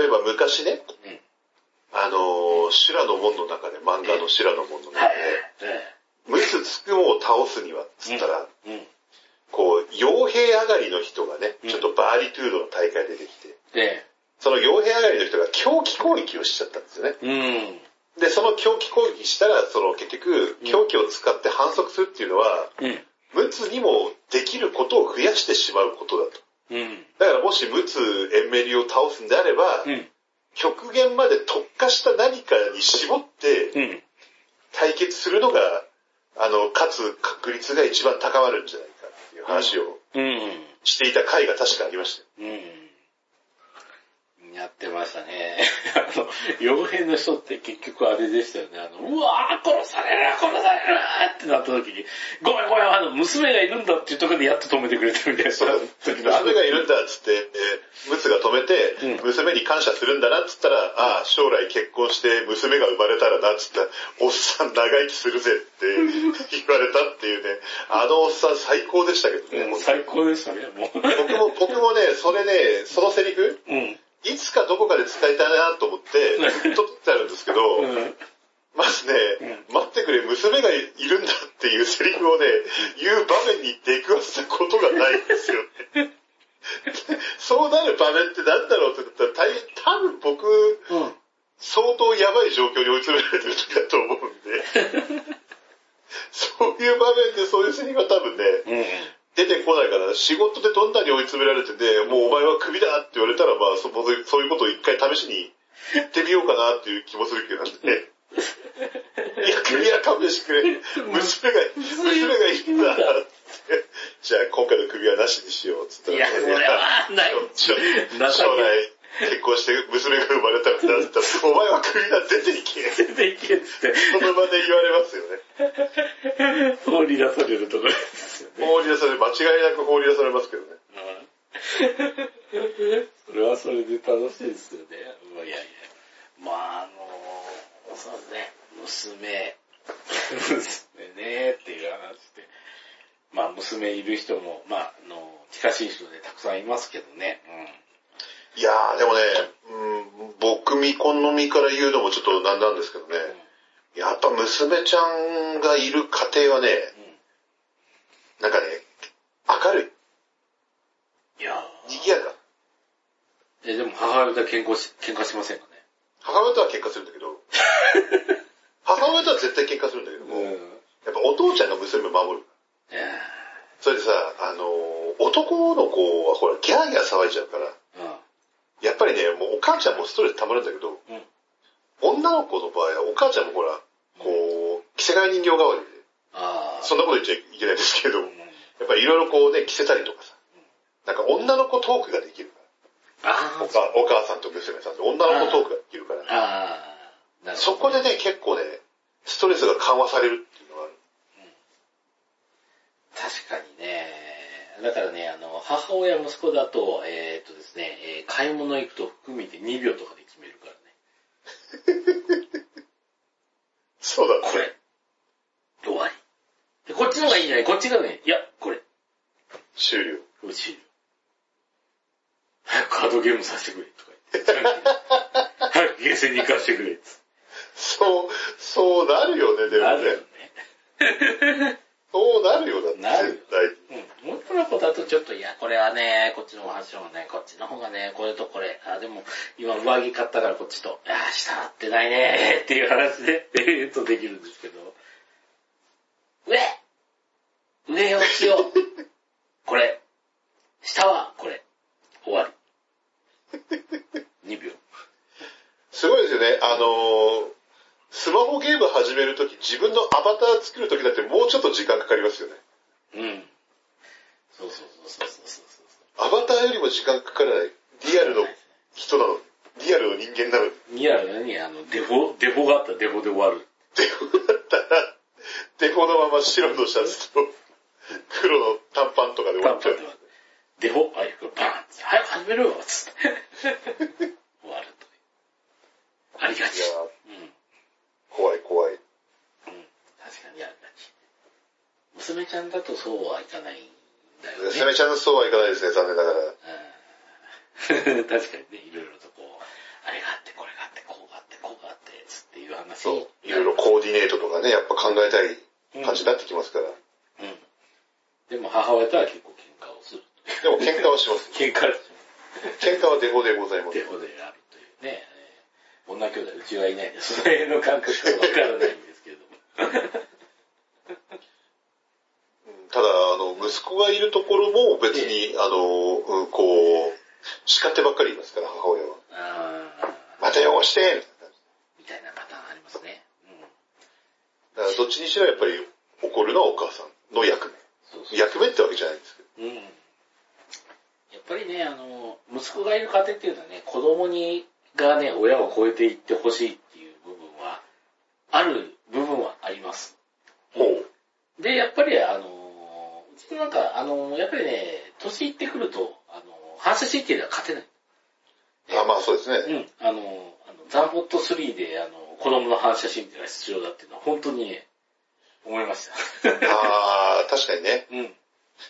Speaker 2: 例えば昔ね、
Speaker 1: うん
Speaker 2: あのー、修羅の門の中で、漫画の修羅の門の中
Speaker 1: はい
Speaker 2: で、。
Speaker 1: え
Speaker 2: ムツつくもを倒すには、つったら。こう、傭兵上がりの人がね、
Speaker 1: うん
Speaker 2: ちょっとバーリトゥードの大会で出てきて、
Speaker 1: で、
Speaker 2: その傭兵上がりの人が狂気攻撃をしちゃったんですよね。
Speaker 1: うん。
Speaker 2: で、その狂気攻撃したら、その結局、狂気を使って反則するっていうのは、
Speaker 1: うん。
Speaker 2: ムツにもできることを増やしてしまうことだと。
Speaker 1: うん。
Speaker 2: だからもしムツエンメリを倒すんであれば、
Speaker 1: うん。
Speaker 2: 極限まで特化した何かに絞って
Speaker 1: うん。
Speaker 2: 対決するのが、あの、勝つ確率が一番高まるんじゃないかっていう話を
Speaker 1: うん。
Speaker 2: していた回が確かありましたよ。
Speaker 1: うん。やってましたね。あの、傭兵の人って結局あれでしたよね。あの、うわー殺される殺されるってなった時に、ごめんごめん、あの、娘がいるんだっていうところでやっと止めてくれたみたいな時の
Speaker 2: 娘がいるんだっつって、えームツが止めて、
Speaker 1: うん
Speaker 2: 娘に感謝するんだなっつったら、ああ、将来結婚して娘が生まれたらなっつったら、おっさん長生きするぜって 言われたっていうね、あのおっさん最高でしたけどね。
Speaker 1: 最高でしたね、もう。
Speaker 2: 僕も、僕もね、それね、そのセリフ、
Speaker 1: うん。
Speaker 2: いつかどこかで使いたいなと思って、撮ってあるんですけど、
Speaker 1: うん。
Speaker 2: まずね、待ってくれ、娘がいるんだっていうセリフをね、言う場面に出くわしたことがないんですよね。そうなる場面って何だろうって言ったら、大多分僕、
Speaker 1: うん。
Speaker 2: 相当やばい状況に追い詰められてる時だと思うんで、そういう場面でそういうセリフが多分ね、
Speaker 1: うん。
Speaker 2: 出てこないから、仕事でどんなに追い詰められてて、もうお前はクビだって言われたら、まあそ僕そういうことを一回試しに言ってみようかなっていう気もするけどね。いや、クビは勘弁してくれ。娘が、娘がいいんだって。じゃあ今回のクビはなしにしようっつったら。
Speaker 1: いや、それはない。
Speaker 2: 将来結婚して娘が生まれたらっったら、お前はクビだ、出ていけ。
Speaker 1: 出ていけって、
Speaker 2: その場で言われますよね。
Speaker 1: 放り出されるところですよね。
Speaker 2: 放り出され、間違いなく放り出されますけどね。
Speaker 1: それはそれで楽しいですよね。いやいや。まあ、あの、そうですね、娘、娘ねっていう話で。まあ、娘いる人も、まあ、あの、近しい人でたくさんいますけどね。
Speaker 2: いやー、でもね、うん、僕未婚の身から言うのもちょっとなんなんですけどね、やっぱ娘ちゃんがいる家庭はね、なんかね、明るい、
Speaker 1: いや
Speaker 2: 賑やか。
Speaker 1: え、でも母親と喧嘩し、喧嘩しませんかね？
Speaker 2: 母親とは喧嘩するんだけど、母親とは絶対喧嘩するんだけども、
Speaker 1: ん。
Speaker 2: やっぱお父ちゃんが娘を守る。それでさ、あのー男の子はほら、ギャーギャー騒いじゃうから、
Speaker 1: うん。
Speaker 2: やっぱりね、もうお母ちゃんもストレス溜まるんだけど、
Speaker 1: うん。
Speaker 2: 女の子の場合はお母ちゃんもほら、こう、着せ替え人形代わりで。そんなこと言っちゃいけないですけど、
Speaker 1: うん。
Speaker 2: やっぱりいろいろこうね、着せたりとかさ、なんか女の子トークができるから。
Speaker 1: あ
Speaker 2: お母お母さんと娘さんで女の子トークができるから。
Speaker 1: あ。ああ。なるほど。
Speaker 2: そこでね、結構ね、ストレスが緩和されるっていうのがある。
Speaker 1: 確かにね。だからね、あの、母親、息子だと、えーっとですね、えー買い物行くと服見て2秒とかで決めるからね。
Speaker 2: そうだ
Speaker 1: これ。終わり。でこっちの方がいいんじゃないこっちがね、いや、これ。
Speaker 2: 終了。
Speaker 1: うち。早くカードゲームさせてくれ、とか言って。早くゲーセンに行かせてくれ、つ
Speaker 2: そう、そうなるよね。でも
Speaker 1: なるよ
Speaker 2: ね
Speaker 1: ね。。
Speaker 2: そうなるよ、だって。
Speaker 1: なるよ
Speaker 2: 絶対に。
Speaker 1: うん。女の子だとちょっと、いや、これはね、こっちの話もね、こっちの方がね、これとこれ。あ、でも、今上着買ったからこっちと、いや、下合ってないね っていう話で、えっとできるんですけど。上上をしよう。これ。下はこれ。終わり。2秒。
Speaker 2: すごいですよね。あのースマホゲーム始めるとき、自分のアバター作るときだってもうちょっと時間かかりますよね。
Speaker 1: うん。そうそうそうそうそうそう
Speaker 2: アバターよりも時間かからない。リアルの人なの？リアルの人間なの？
Speaker 1: リアルに、あの、デフォ、デフォがあったらデフォで終わる。
Speaker 2: デフォだったら、デフォのまま白のシャツと黒の短パンとかで終わっちゃう。
Speaker 1: デフォ、あ、これバーン早く始めろよつって。終わると。ありがち。
Speaker 2: いや
Speaker 1: うん。
Speaker 2: 怖い怖い。
Speaker 1: うん。確かにありがち。娘ちゃんだとそうはいかないんだよね。
Speaker 2: 攻めちゃんのそうはいかないですね、残念ながら。
Speaker 1: うん 確かにね、いろいろとこう、あれがあって、これがあって、こうがあって、こうがあって、つっていう話
Speaker 2: そう。いろいろコーディネートとかね、やっぱ考えたい
Speaker 1: うん
Speaker 2: 感じになってきますから。
Speaker 1: うん。でも母親とは結構喧嘩をする。
Speaker 2: でも喧嘩はします。
Speaker 1: 喧嘩
Speaker 2: 喧嘩はデフォでございます
Speaker 1: デ。フォであるというね。えー女兄弟、うちはいないです。その辺の感覚はわからないんですけれども。
Speaker 2: ただ、あの、息子がいるところも別に、あの、うん、こう、叱ってばっかりいますから、母親は。また汚してみたいな
Speaker 1: パターンありますね。うん。
Speaker 2: じ。だからどっちにしろやっぱり怒るのはお母さんの役
Speaker 1: そうそう
Speaker 2: 目。役目ってわけじゃないんですけど。
Speaker 1: うん。やっぱりね、あの、息子がいる家庭っていうのはね、子供に、がね、親を超えていってほしいっていう部分は、ある部分はあります。
Speaker 2: ほう。
Speaker 1: で、やっぱりあの、うちのなんか、あの、やっぱりね、年いってくると、あの、反射神経では勝てない。
Speaker 2: あ、まあそうです
Speaker 1: う
Speaker 2: ね。
Speaker 1: ん。あの、あのザンポット3で、あの、子供の反射神経が必要だっていうのは、本当にね、思いました。
Speaker 2: ああ、確かにね。
Speaker 1: うん。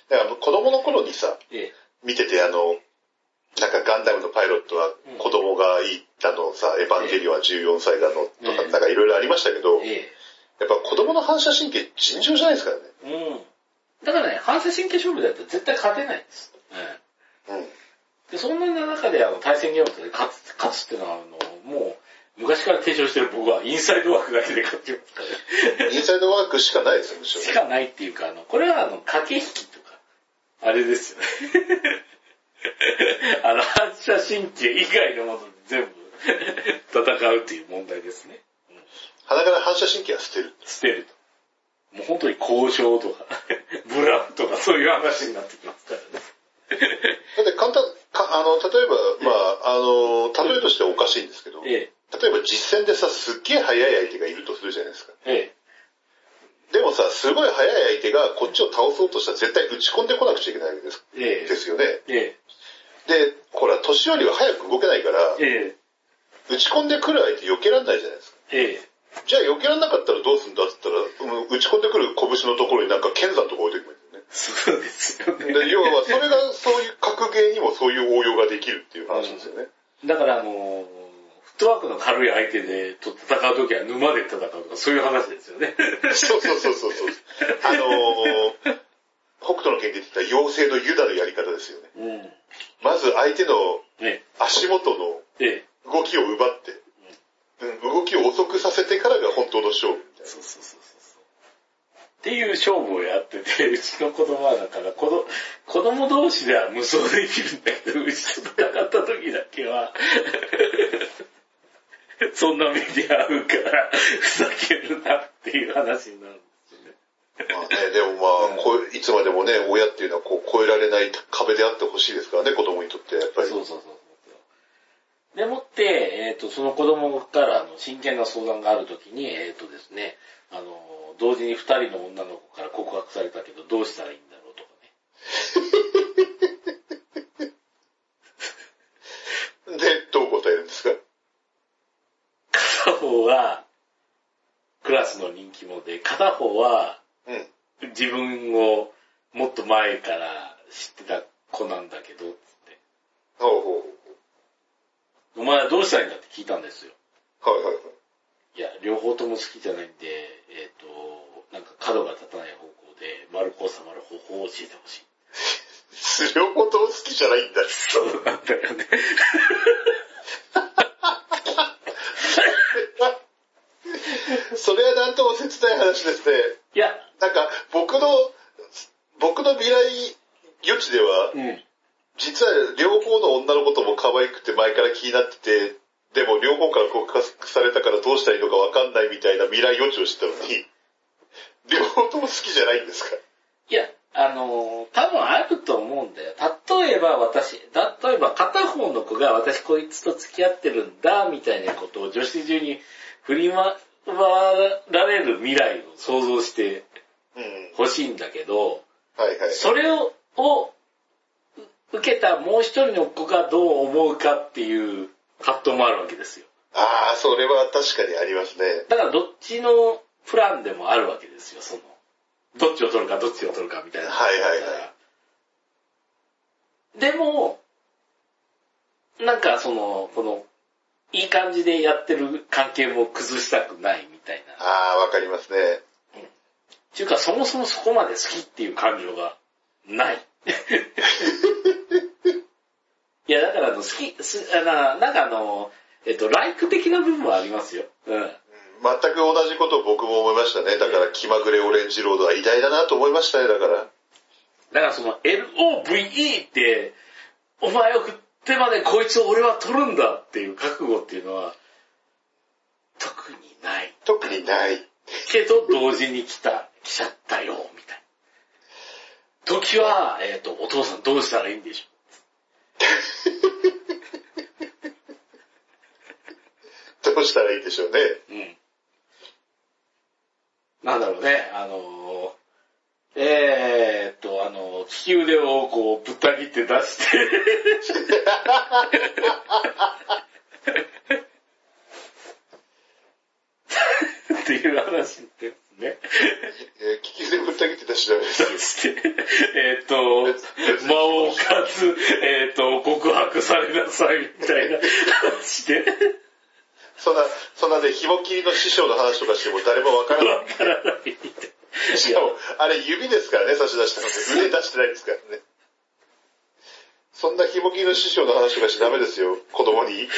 Speaker 2: だから子供の頃にさ、
Speaker 1: え
Speaker 2: 見ててあの、なんかガンダムのパイロットは
Speaker 1: うん
Speaker 2: 子供がいたのさ、エヴァンゲリオンは14歳だのとか、
Speaker 1: ええ
Speaker 2: なんかいろいろありましたけど、
Speaker 1: え、え
Speaker 2: やっぱ子供の反射神経尋常じゃないですからね。
Speaker 1: え。うん。だからね、反射神経勝負だったら絶対勝てないんです。
Speaker 2: うん。
Speaker 1: で、そんな中であの対戦ゲームとで勝つ、勝つっていうのは、あの、もう、昔から提唱してる僕はインサイドワークだけで勝ってますからね。
Speaker 2: インサイドワークしかないですよ、むしろ
Speaker 1: しかないっていうか、あの、これはあの、駆け引きとか、あれですよね。あの、反射神経以外のもので全部 戦うっていう問題ですね。
Speaker 2: 鼻から反射神経は捨てる。
Speaker 1: 捨てると。もう本当に交渉とか、ブラフとかそういう話になってきますからね。
Speaker 2: だって簡単、かあの、例えば、まあ、あの、例えとしてはおかしいんですけど、
Speaker 1: え
Speaker 2: 例えば実戦でさ、すっげえ速い相手がいるとするじゃないですか。
Speaker 1: え、え
Speaker 2: でもさ、すごい速い相手がこっちを倒そうとしたら絶対打ち込んでこなくちゃいけないわけです
Speaker 1: え、え
Speaker 2: ですよね。
Speaker 1: え、
Speaker 2: で、ほら、年寄りは早く動けないから、
Speaker 1: ええ、
Speaker 2: 打ち込んでくる相手避けらんないじゃないですか。
Speaker 1: ええ、
Speaker 2: じゃあ避けらんなかったらどうすんだって言ったら、うん打ち込んでくる拳のところになんか剣山とか置いておけばいいんですよね。
Speaker 1: そうですよね。
Speaker 2: で要は、それがそういう格ゲーにもそういう応用ができるっていう話ですよね。
Speaker 1: だからあの、フットワークの軽い相手でと戦うときは沼で戦うとかそういう話ですよね。
Speaker 2: そうそうそうそうそう。あのー、北斗の剣で言ってた妖精のユダのやり方ですよね。
Speaker 1: うん。
Speaker 2: まず相手の
Speaker 1: ね、
Speaker 2: 足元の
Speaker 1: ええ、
Speaker 2: 動きを奪って、うん、動きを遅くさせてからが本当の勝負みたいな。
Speaker 1: そうそうそう。っていう勝負をやってて、うちの子供はだから、子供子供同士では無双できるんだけど、うちと戦った時だけは、そんな目に遭うから、ふざけるなっていう話になるんですよね。
Speaker 2: まあね、でもまあ、こういつまでもね、親っていうのはこう越えられない壁であってほしいですからね、子供にとってやっぱり。
Speaker 1: そうそうそう。でもって、えっ、と、その子供からあの真剣な相談があるときに、えっ、とですね、あの、同時に二人の女の子から告白されたけど、どうしたらいいんだろうとかね。
Speaker 2: で、どう答えるんですか？
Speaker 1: 片方は、クラスの人気者で、片方は、
Speaker 2: うん。
Speaker 1: 自分をもっと前から知ってた子なんだけど、つって。
Speaker 2: ほうほう。
Speaker 1: お前はどうしたらいいんだって聞いたんですよ。
Speaker 2: はいはいはい。
Speaker 1: いや、両方とも好きじゃないんで、えっ、と、なんか角が立たない方向で、丸く収まる方法を教えてほしい。
Speaker 2: 両方とも好きじゃないんだ。
Speaker 1: そうなんだよね。
Speaker 2: それはなんとも切ない話ですね。
Speaker 1: いや、
Speaker 2: なんか、僕の、僕の未来予知では、
Speaker 1: うん。
Speaker 2: 実は両方の女の子とも可愛くて前から気になってて、でも両方から告白されたからどうしたらいいのかわかんないみたいな未来予知をしてたのに、両方とも好きじゃないんですか？
Speaker 1: いや、あのー多分あると思うんだよ。例えば私、例えば片方の子が私こいつと付き合ってるんだ、みたいなことを女子中に振り回られる未来を想像して
Speaker 2: うん。
Speaker 1: ほしいんだけど、
Speaker 2: はいはい。
Speaker 1: それを、を受けたもう一人の子がどう思うかっていう葛藤もあるわけですよ。
Speaker 2: ああ、それは確かにありますね。
Speaker 1: だからどっちのプランでもあるわけですよ、その。どっちを取るかどっちを取るかみたいな。
Speaker 2: はいはいは
Speaker 1: でも、なんかその、この、いい感じでやってる関係も崩したくないみたいな。
Speaker 2: ああ、わかりますね。
Speaker 1: っていうかそもそもそこまで好きっていう感情がない。いや、だからあの、好き、すあのなんかあの、えっと、ライク的な部分はありますよ。うん。
Speaker 2: 全く同じことを僕も思いましたね。だから気まぐれオレンジロードは偉大だなと思いましたね、だから。
Speaker 1: だからその LOVE って、お前を振ってまでこいつを俺は取るんだっていう覚悟っていうのは、特にない。
Speaker 2: 特にない。
Speaker 1: けど同時に来た、来ちゃったよ、みたいな。時は、えっ、と、お父さんどうしたらいいんでしょ
Speaker 2: どうしたらいいでしょうね。
Speaker 1: う。うん。なんだろうね、あのー、えー、っと、あの、利き腕をこう、ぶった切って出して、っていう話ですね。
Speaker 2: えー、聞き腕ぶった切って出しちゃダメですよ
Speaker 1: 出。して、えーっと、魔王かつ、えーっと、告白されなさいみたいな話で、
Speaker 2: そんな、そんなね、紐切りの師匠の話とかしても誰もわからない。
Speaker 1: わからない。
Speaker 2: しかも、あれ指ですからね、差し出したので。腕出してないですからね。そんなひもきの師匠の話とかしちゃダメですよ、子供に。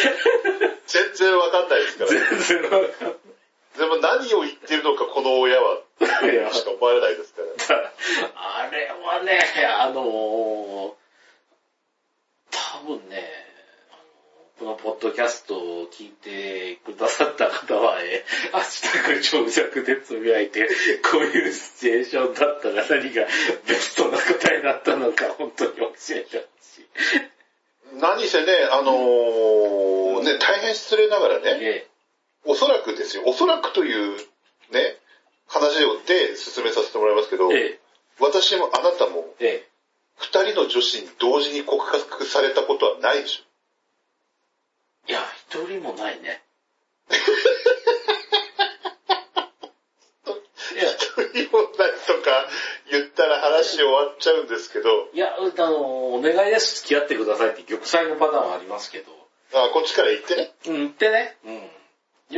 Speaker 2: 全然わかんないですから。
Speaker 1: 全然わかんない。
Speaker 2: でも何を言ってるのか、この親は。しか思われないですから。
Speaker 1: あれはね、あのー、多分ね、このポッドキャストを聞いてくださった方は、えー、明日長尺でつぶやいて、こういうシチュエーションだったら何がベストな答えだったのか、本当に教えてほしい。
Speaker 2: 何せね、あのーね、大変失礼ながらね、
Speaker 1: え
Speaker 2: おそらくですよ、おそらくというね、話をで進めさせてもらいますけど、
Speaker 1: え、え
Speaker 2: 私もあなたも
Speaker 1: え、え
Speaker 2: 二人の女子に同時に告白されたことはないでしょ。
Speaker 1: え。いや、一人もないね。いや、
Speaker 2: 一人もないとか言ったら話終わっちゃうんですけど、
Speaker 1: いや、あの、お願いです、付き合ってくださいって玉砕のパターンはありますけど、
Speaker 2: あこっちから言ってね。
Speaker 1: うん、言ってね。うん。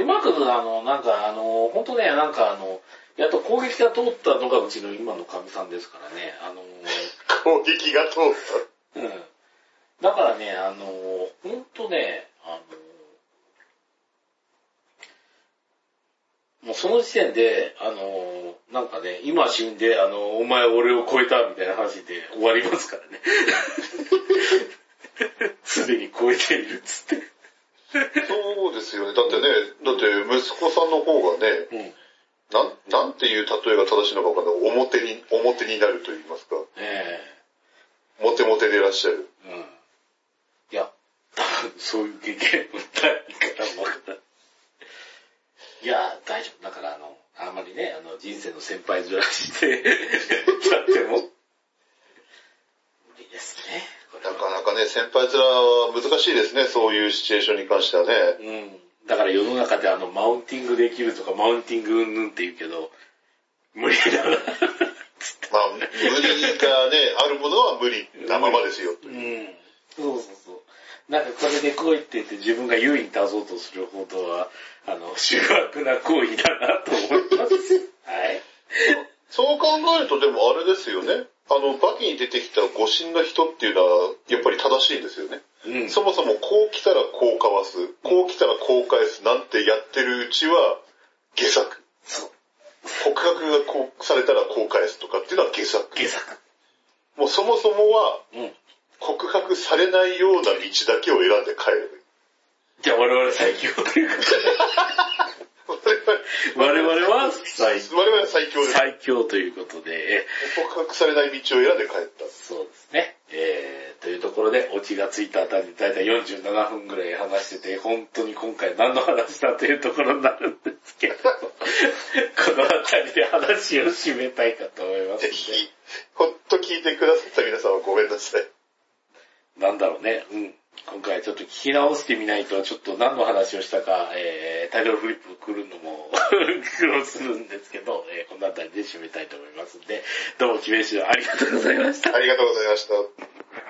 Speaker 1: うまく、あの、なんか、あの、本当ね、なんかあの、やっと攻撃が通ったのがうちの今の神さんですからね。あの、
Speaker 2: 攻撃が通った。
Speaker 1: うん。だからね、あの、本当ね、あの、もうその時点で、あの、なんかね、今死んで、あの、お前俺を超えたみたいな話で終わりますからね。すでに超えているっつって。
Speaker 2: そうですよね。だってね、だって息子さんの方がね、
Speaker 1: うん。
Speaker 2: なん、なんていう例えが正しいのかわかんない。表に、表になると言いますか。
Speaker 1: え
Speaker 2: モテモテでいらっしゃる。
Speaker 1: えうん。いや、多 分そういう経験もないからもわからない。いや、大丈夫。だからあの、あんまりね、あの、人生の先輩面して、やっても、無理ですね。
Speaker 2: かね、先輩面は難しいですね。そういうシチュエーションに関してはね。
Speaker 1: うん。だから世の中であの、マウンティングできるとか、マウンティングうんぬんって言うけど、無理だな。
Speaker 2: まあ、無理がね、あるものは無理なままですよ。
Speaker 1: うん。そうそうそう。なんかこれでこう言って言って自分が優位に立とうとするほどは、あの、醜悪な行為だなと思います。はい。
Speaker 2: そう考えるとでもあれですよね。あの、バキに出てきた誤信な人っていうのは、やっぱり正しいんですよね。
Speaker 1: うん。
Speaker 2: そもそもこう来たらこうかわす、こう来たらこう返すなんてやってるうちは、下作。
Speaker 1: そう。
Speaker 2: 告白がこうされたらこう返すとかっていうのは下作。
Speaker 1: 下作。
Speaker 2: もうそもそもは、
Speaker 1: うん。
Speaker 2: 告白されないような道だけを選んで帰る。
Speaker 1: じゃあ我々最強ということで。我々は最
Speaker 2: 我々は最強です。
Speaker 1: 最強ということで、
Speaker 2: 告白されない道を選んで帰った。
Speaker 1: そうですね。えー、というところで、オチがついたあたりでだいたい47分ぐらい話してて、本当に今回何の話だというところになるんですけど、このあたりで話を締めたいかと思います
Speaker 2: ぜ
Speaker 1: ので、
Speaker 2: ひ、ほんと聞いてくださった皆さんはごめんなさい。
Speaker 1: なんだろうね、うん。今回ちょっと聞き直してみないと、ちょっと何の話をしたか、えー、タイトルフリップ来るのも 苦労するんですけど、えー、この辺りで締めたいと思いますんで、どうも、キメシありがとうございました。
Speaker 2: ありがとうございました。